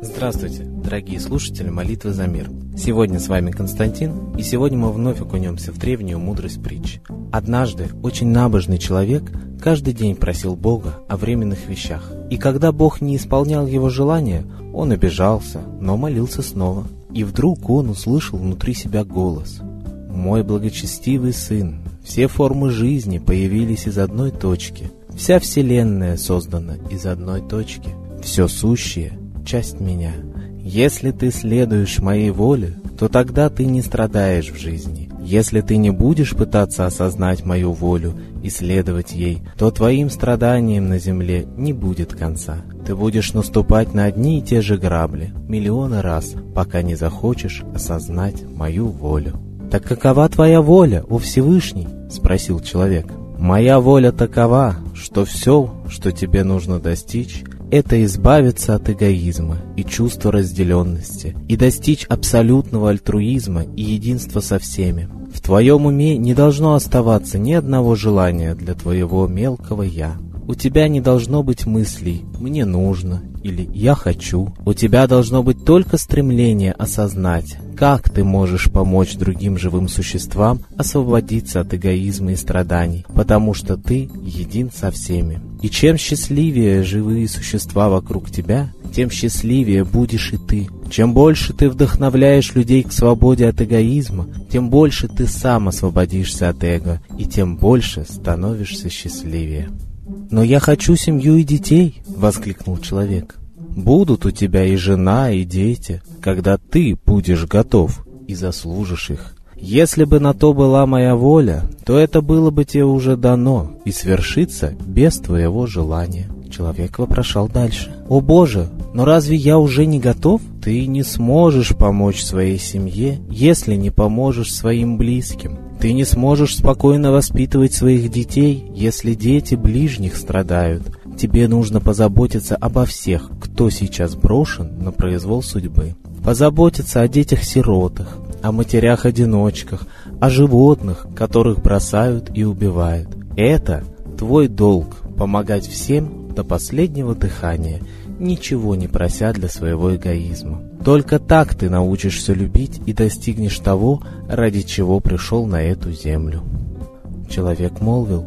Здравствуйте, дорогие слушатели молитвы за мир. Сегодня с вами Константин, и сегодня мы вновь окунемся в древнюю мудрость притч. Однажды очень набожный человек каждый день просил Бога о временных вещах. И когда Бог не исполнял его желания, он обижался, но молился снова. И вдруг он услышал внутри себя голос. «Мой благочестивый сын, все формы жизни появились из одной точки. Вся Вселенная создана из одной точки. Все сущее часть меня. Если ты следуешь моей воле, то тогда ты не страдаешь в жизни. Если ты не будешь пытаться осознать мою волю и следовать ей, то твоим страданиям на земле не будет конца. Ты будешь наступать на одни и те же грабли миллионы раз, пока не захочешь осознать мою волю. «Так какова твоя воля, о Всевышний?» — спросил человек. «Моя воля такова, что все, что тебе нужно достичь, это избавиться от эгоизма и чувства разделенности и достичь абсолютного альтруизма и единства со всеми. В твоем уме не должно оставаться ни одного желания для твоего мелкого «я». У тебя не должно быть мыслей «мне нужно» или «я хочу». У тебя должно быть только стремление осознать, как ты можешь помочь другим живым существам освободиться от эгоизма и страданий, потому что ты един со всеми. И чем счастливее живые существа вокруг тебя, тем счастливее будешь и ты. Чем больше ты вдохновляешь людей к свободе от эгоизма, тем больше ты сам освободишься от эго, и тем больше становишься счастливее. «Но я хочу семью и детей!» — воскликнул человек. «Будут у тебя и жена, и дети, когда ты будешь готов и заслужишь их. Если бы на то была моя воля, то это было бы тебе уже дано и свершится без твоего желания». Человек вопрошал дальше. «О Боже, но разве я уже не готов? Ты не сможешь помочь своей семье, если не поможешь своим близким. Ты не сможешь спокойно воспитывать своих детей, если дети ближних страдают. Тебе нужно позаботиться обо всех, кто сейчас брошен на произвол судьбы. Позаботиться о детях-сиротах, о матерях-одиночках, о животных, которых бросают и убивают. Это твой долг – помогать всем до последнего дыхания, ничего не прося для своего эгоизма. Только так ты научишься любить и достигнешь того, ради чего пришел на эту землю. Человек молвил,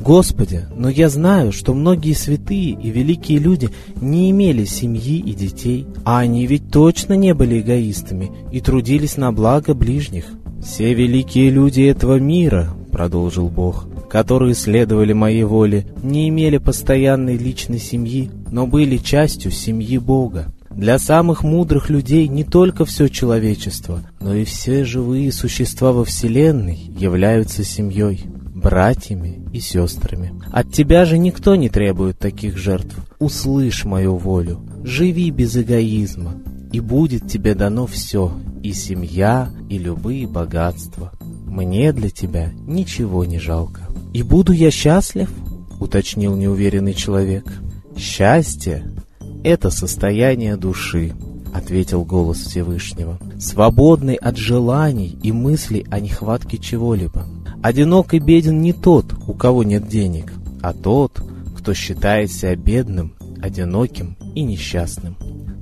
«Господи, но я знаю, что многие святые и великие люди не имели семьи и детей, а они ведь точно не были эгоистами и трудились на благо ближних. Все великие люди этого мира, — продолжил Бог, которые следовали моей воле, не имели постоянной личной семьи, но были частью семьи Бога. Для самых мудрых людей не только все человечество, но и все живые существа во Вселенной являются семьей, братьями и сестрами. От тебя же никто не требует таких жертв. Услышь мою волю, живи без эгоизма, и будет тебе дано все, и семья, и любые богатства. Мне для тебя ничего не жалко. «И буду я счастлив?» — уточнил неуверенный человек. «Счастье — это состояние души», — ответил голос Всевышнего, «свободный от желаний и мыслей о нехватке чего-либо. Одинок и беден не тот, у кого нет денег, а тот, кто считает себя бедным, одиноким и несчастным.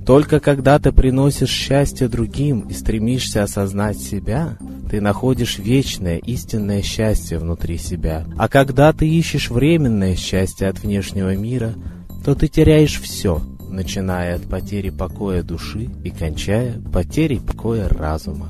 Только когда ты приносишь счастье другим и стремишься осознать себя, ты находишь вечное, истинное счастье внутри себя. А когда ты ищешь временное счастье от внешнего мира, то ты теряешь все, начиная от потери покоя души и кончая потерей покоя разума.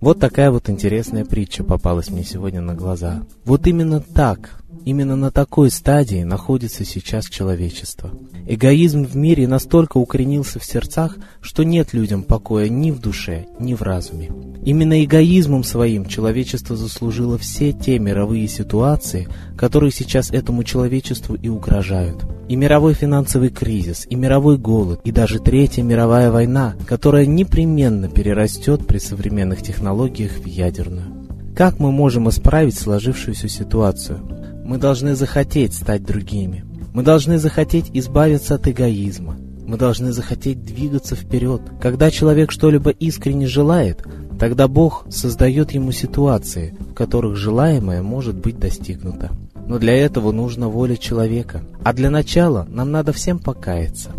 Вот такая вот интересная притча попалась мне сегодня на глаза. Вот именно так Именно на такой стадии находится сейчас человечество. Эгоизм в мире настолько укоренился в сердцах, что нет людям покоя ни в душе, ни в разуме. Именно эгоизмом своим человечество заслужило все те мировые ситуации, которые сейчас этому человечеству и угрожают. И мировой финансовый кризис, и мировой голод, и даже Третья мировая война, которая непременно перерастет при современных технологиях в ядерную. Как мы можем исправить сложившуюся ситуацию? Мы должны захотеть стать другими. Мы должны захотеть избавиться от эгоизма. Мы должны захотеть двигаться вперед. Когда человек что-либо искренне желает, тогда Бог создает ему ситуации, в которых желаемое может быть достигнуто. Но для этого нужна воля человека. А для начала нам надо всем покаяться.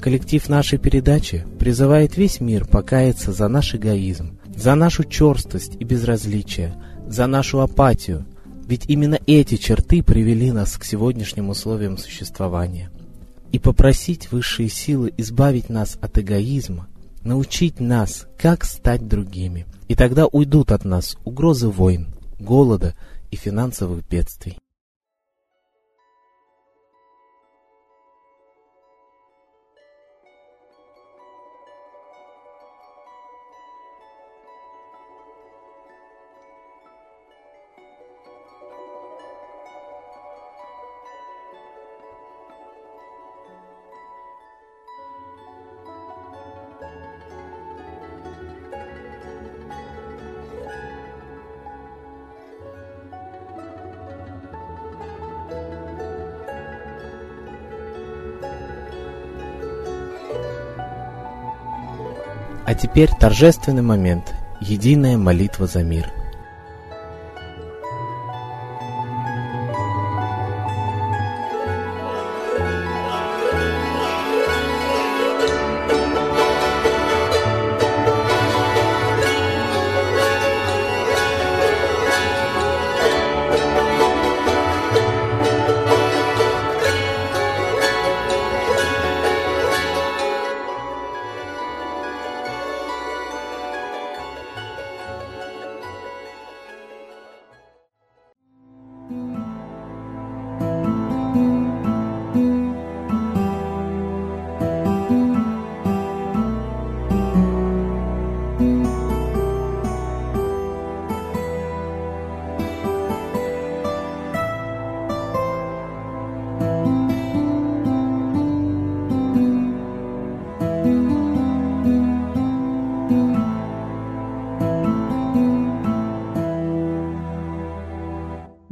Коллектив нашей передачи призывает весь мир покаяться за наш эгоизм, за нашу черстость и безразличие, за нашу апатию, ведь именно эти черты привели нас к сегодняшним условиям существования. И попросить высшие силы избавить нас от эгоизма, научить нас, как стать другими. И тогда уйдут от нас угрозы войн, голода и финансовых бедствий. А теперь торжественный момент. Единая молитва за мир –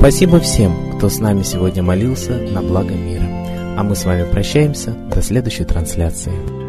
Спасибо всем, кто с нами сегодня молился на благо мира. А мы с вами прощаемся до следующей трансляции.